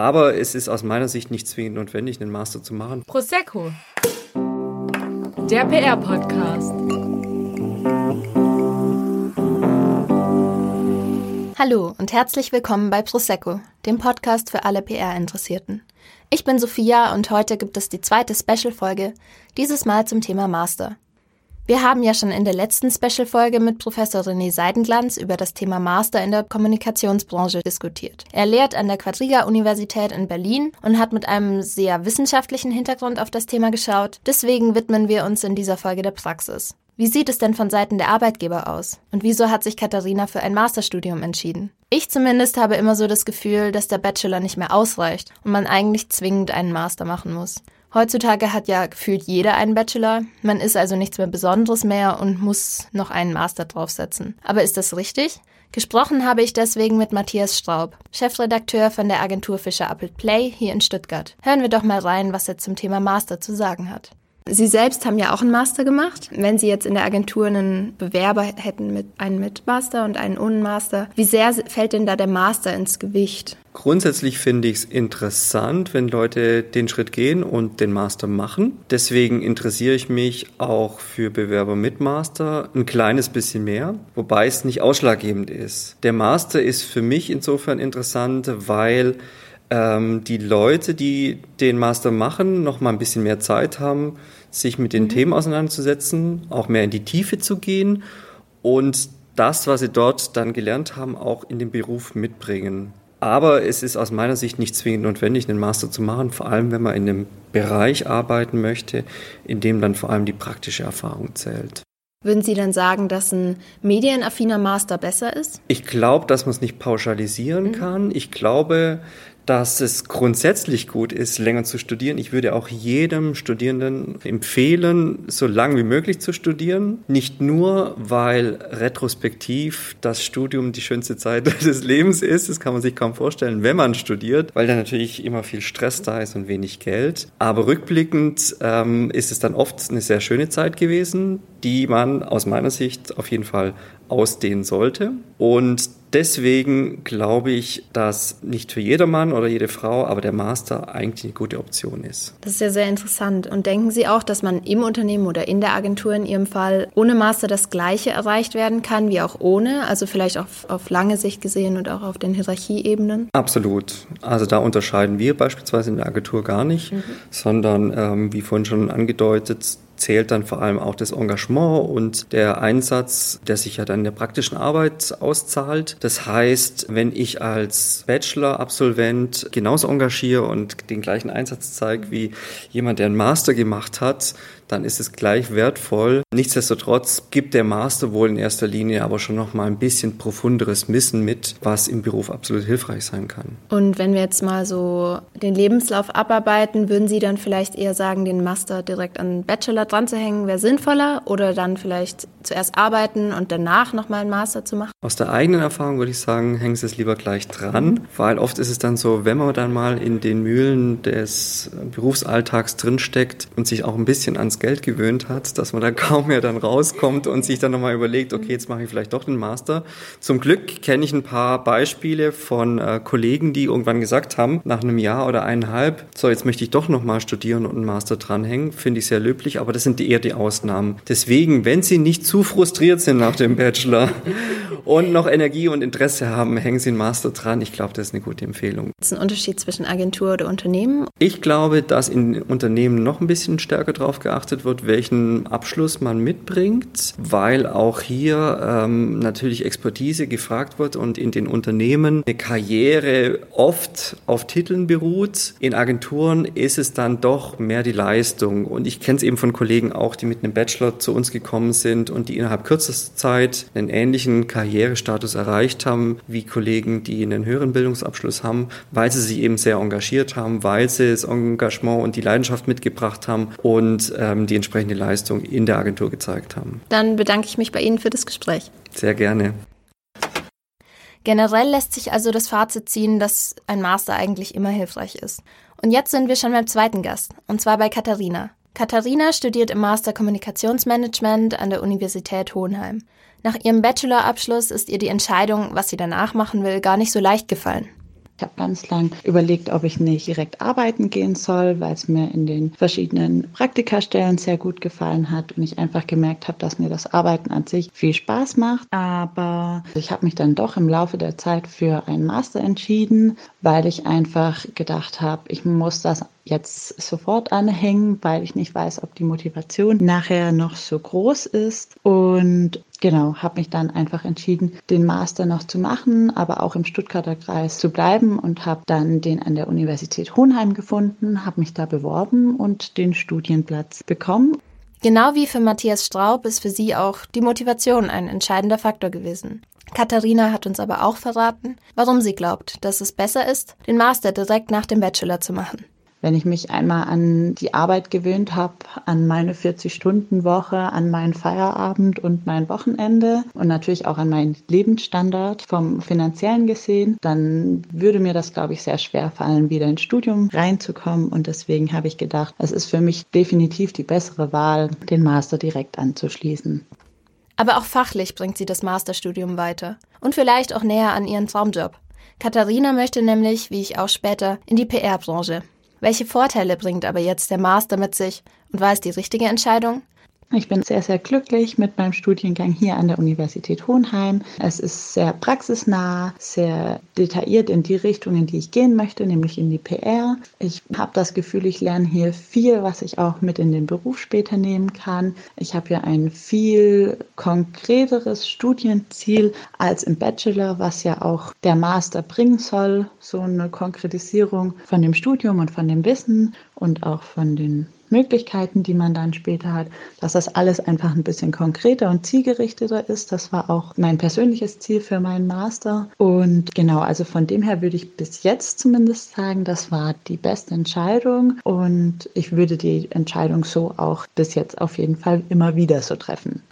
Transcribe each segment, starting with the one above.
Aber es ist aus meiner Sicht nicht zwingend notwendig, einen Master zu machen. Prosecco. Der PR-Podcast. Hallo und herzlich willkommen bei Prosecco, dem Podcast für alle PR-Interessierten. Ich bin Sophia und heute gibt es die zweite Special-Folge, dieses Mal zum Thema Master. Wir haben ja schon in der letzten Special-Folge mit Professor René Seidenglanz über das Thema Master in der Kommunikationsbranche diskutiert. Er lehrt an der Quadriga-Universität in Berlin und hat mit einem sehr wissenschaftlichen Hintergrund auf das Thema geschaut. Deswegen widmen wir uns in dieser Folge der Praxis. Wie sieht es denn von Seiten der Arbeitgeber aus? Und wieso hat sich Katharina für ein Masterstudium entschieden? Ich zumindest habe immer so das Gefühl, dass der Bachelor nicht mehr ausreicht und man eigentlich zwingend einen Master machen muss. Heutzutage hat ja gefühlt jeder einen Bachelor. Man ist also nichts mehr Besonderes mehr und muss noch einen Master draufsetzen. Aber ist das richtig? Gesprochen habe ich deswegen mit Matthias Straub, Chefredakteur von der Agentur Fischer Appelt Play hier in Stuttgart. Hören wir doch mal rein, was er zum Thema Master zu sagen hat. Sie selbst haben ja auch einen Master gemacht. Wenn Sie jetzt in der Agentur einen Bewerber hätten mit einem mit Master und einen ohne Master, wie sehr fällt denn da der Master ins Gewicht? Grundsätzlich finde ich es interessant, wenn Leute den Schritt gehen und den Master machen. Deswegen interessiere ich mich auch für Bewerber mit Master ein kleines bisschen mehr, wobei es nicht ausschlaggebend ist. Der Master ist für mich insofern interessant, weil ähm, die Leute, die den Master machen, noch mal ein bisschen mehr Zeit haben, sich mit den mhm. Themen auseinanderzusetzen, auch mehr in die Tiefe zu gehen und das, was sie dort dann gelernt haben, auch in den Beruf mitbringen. Aber es ist aus meiner Sicht nicht zwingend notwendig, einen Master zu machen, vor allem wenn man in einem Bereich arbeiten möchte, in dem dann vor allem die praktische Erfahrung zählt. Würden Sie dann sagen, dass ein medienaffiner Master besser ist? Ich glaube, dass man es nicht pauschalisieren mhm. kann. Ich glaube, dass es grundsätzlich gut ist, länger zu studieren. Ich würde auch jedem Studierenden empfehlen, so lang wie möglich zu studieren. Nicht nur, weil retrospektiv das Studium die schönste Zeit des Lebens ist. Das kann man sich kaum vorstellen, wenn man studiert, weil da natürlich immer viel Stress da ist und wenig Geld. Aber rückblickend ähm, ist es dann oft eine sehr schöne Zeit gewesen, die man aus meiner Sicht auf jeden Fall ausdehnen sollte. Und deswegen glaube ich, dass nicht für jedermann oder jede Frau, aber der Master eigentlich eine gute Option ist. Das ist ja sehr interessant. Und denken Sie auch, dass man im Unternehmen oder in der Agentur in Ihrem Fall ohne Master das Gleiche erreicht werden kann wie auch ohne? Also vielleicht auf, auf lange Sicht gesehen und auch auf den Hierarchieebenen? Absolut. Also da unterscheiden wir beispielsweise in der Agentur gar nicht, mhm. sondern ähm, wie vorhin schon angedeutet, zählt dann vor allem auch das Engagement und der Einsatz, der sich ja dann in der praktischen Arbeit auszahlt. Das heißt, wenn ich als Bachelor-Absolvent genauso engagiere und den gleichen Einsatz zeige wie jemand, der einen Master gemacht hat, dann ist es gleich wertvoll. Nichtsdestotrotz gibt der Master wohl in erster Linie aber schon noch mal ein bisschen profunderes Wissen mit, was im Beruf absolut hilfreich sein kann. Und wenn wir jetzt mal so den Lebenslauf abarbeiten, würden Sie dann vielleicht eher sagen, den Master direkt an Bachelor dran zu hängen, wäre sinnvoller oder dann vielleicht zuerst arbeiten und danach nochmal einen Master zu machen? Aus der eigenen Erfahrung würde ich sagen, hängen Sie es lieber gleich dran, weil oft ist es dann so, wenn man dann mal in den Mühlen des Berufsalltags drinsteckt und sich auch ein bisschen ans Geld gewöhnt hat, dass man da kaum mehr dann rauskommt und sich dann nochmal überlegt, okay, jetzt mache ich vielleicht doch den Master. Zum Glück kenne ich ein paar Beispiele von äh, Kollegen, die irgendwann gesagt haben, nach einem Jahr oder eineinhalb, so jetzt möchte ich doch nochmal studieren und einen Master dranhängen. Finde ich sehr löblich, aber das sind eher die Ausnahmen. Deswegen, wenn Sie nicht zu frustriert sind nach dem Bachelor und noch Energie und Interesse haben, hängen Sie einen Master dran. Ich glaube, das ist eine gute Empfehlung. Ist ein Unterschied zwischen Agentur oder Unternehmen? Ich glaube, dass in Unternehmen noch ein bisschen stärker darauf geachtet wird, welchen Abschluss man mitbringt, weil auch hier ähm, natürlich Expertise gefragt wird und in den Unternehmen eine Karriere oft auf Titeln beruht. In Agenturen ist es dann doch mehr die Leistung. Und ich kenne es eben von Kollegen auch, die mit einem Bachelor zu uns gekommen sind und die innerhalb kürzester Zeit einen ähnlichen Karrierestatus erreicht haben wie Kollegen, die einen höheren Bildungsabschluss haben, weil sie sich eben sehr engagiert haben, weil sie das Engagement und die Leidenschaft mitgebracht haben und ähm, die entsprechende Leistung in der Agentur gezeigt haben. Dann bedanke ich mich bei Ihnen für das Gespräch. Sehr gerne. Generell lässt sich also das Fazit ziehen, dass ein Master eigentlich immer hilfreich ist. Und jetzt sind wir schon beim zweiten Gast, und zwar bei Katharina. Katharina studiert im Master Kommunikationsmanagement an der Universität Hohenheim. Nach ihrem Bachelorabschluss ist ihr die Entscheidung, was sie danach machen will, gar nicht so leicht gefallen. Ich habe ganz lang überlegt, ob ich nicht direkt arbeiten gehen soll, weil es mir in den verschiedenen Praktikastellen sehr gut gefallen hat und ich einfach gemerkt habe, dass mir das Arbeiten an sich viel Spaß macht. Aber ich habe mich dann doch im Laufe der Zeit für einen Master entschieden, weil ich einfach gedacht habe, ich muss das jetzt sofort anhängen, weil ich nicht weiß, ob die Motivation nachher noch so groß ist. Und genau, habe mich dann einfach entschieden, den Master noch zu machen, aber auch im Stuttgarter Kreis zu bleiben und habe dann den an der Universität Hohenheim gefunden, habe mich da beworben und den Studienplatz bekommen. Genau wie für Matthias Straub ist für sie auch die Motivation ein entscheidender Faktor gewesen. Katharina hat uns aber auch verraten, warum sie glaubt, dass es besser ist, den Master direkt nach dem Bachelor zu machen. Wenn ich mich einmal an die Arbeit gewöhnt habe, an meine 40-Stunden-Woche, an meinen Feierabend und mein Wochenende und natürlich auch an meinen Lebensstandard vom finanziellen gesehen, dann würde mir das, glaube ich, sehr schwer fallen, wieder ins Studium reinzukommen. Und deswegen habe ich gedacht, es ist für mich definitiv die bessere Wahl, den Master direkt anzuschließen. Aber auch fachlich bringt sie das Masterstudium weiter und vielleicht auch näher an ihren Traumjob. Katharina möchte nämlich, wie ich auch später, in die PR-Branche. Welche Vorteile bringt aber jetzt der Master mit sich und war es die richtige Entscheidung? Ich bin sehr, sehr glücklich mit meinem Studiengang hier an der Universität Hohenheim. Es ist sehr praxisnah, sehr detailliert in die Richtung, in die ich gehen möchte, nämlich in die PR. Ich habe das Gefühl, ich lerne hier viel, was ich auch mit in den Beruf später nehmen kann. Ich habe hier ein viel konkreteres Studienziel als im Bachelor, was ja auch der Master bringen soll. So eine Konkretisierung von dem Studium und von dem Wissen und auch von den Möglichkeiten, die man dann später hat, dass das alles einfach ein bisschen konkreter und zielgerichteter ist. Das war auch mein persönliches Ziel für meinen Master. Und genau, also von dem her würde ich bis jetzt zumindest sagen, das war die beste Entscheidung. Und ich würde die Entscheidung so auch bis jetzt auf jeden Fall immer wieder so treffen.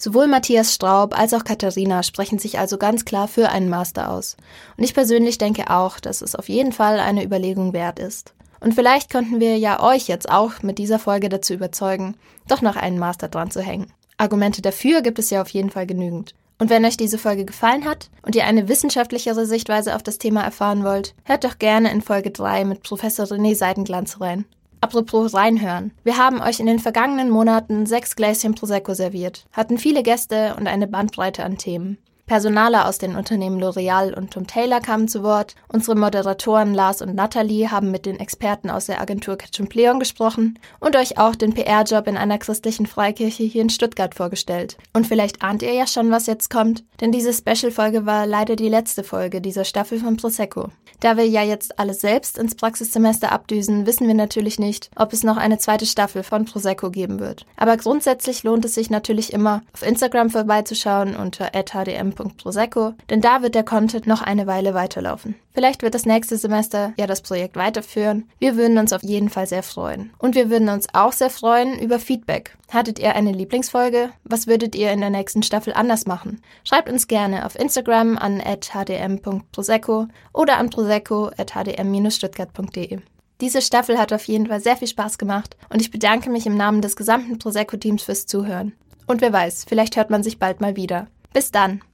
Sowohl Matthias Straub als auch Katharina sprechen sich also ganz klar für einen Master aus. Und ich persönlich denke auch, dass es auf jeden Fall eine Überlegung wert ist. Und vielleicht konnten wir ja euch jetzt auch mit dieser Folge dazu überzeugen, doch noch einen Master dran zu hängen. Argumente dafür gibt es ja auf jeden Fall genügend. Und wenn euch diese Folge gefallen hat und ihr eine wissenschaftlichere Sichtweise auf das Thema erfahren wollt, hört doch gerne in Folge 3 mit Professor René Seidenglanz rein. Apropos reinhören. Wir haben euch in den vergangenen Monaten sechs Gläschen Prosecco serviert, hatten viele Gäste und eine Bandbreite an Themen. Personaler aus den Unternehmen L'Oreal und Tom Taylor kamen zu Wort. Unsere Moderatoren Lars und Nathalie haben mit den Experten aus der Agentur Ketchum gesprochen und euch auch den PR-Job in einer christlichen Freikirche hier in Stuttgart vorgestellt. Und vielleicht ahnt ihr ja schon, was jetzt kommt, denn diese Special-Folge war leider die letzte Folge dieser Staffel von Prosecco. Da wir ja jetzt alle selbst ins Praxissemester abdüsen, wissen wir natürlich nicht, ob es noch eine zweite Staffel von Prosecco geben wird. Aber grundsätzlich lohnt es sich natürlich immer, auf Instagram vorbeizuschauen unter hdm www.prosecco, denn da wird der Content noch eine Weile weiterlaufen. Vielleicht wird das nächste Semester ja das Projekt weiterführen. Wir würden uns auf jeden Fall sehr freuen. Und wir würden uns auch sehr freuen über Feedback. Hattet ihr eine Lieblingsfolge? Was würdet ihr in der nächsten Staffel anders machen? Schreibt uns gerne auf Instagram an hdm.prosecco oder an prosecco.hdm-stuttgart.de. Diese Staffel hat auf jeden Fall sehr viel Spaß gemacht und ich bedanke mich im Namen des gesamten Prosecco-Teams fürs Zuhören. Und wer weiß, vielleicht hört man sich bald mal wieder. Bis dann!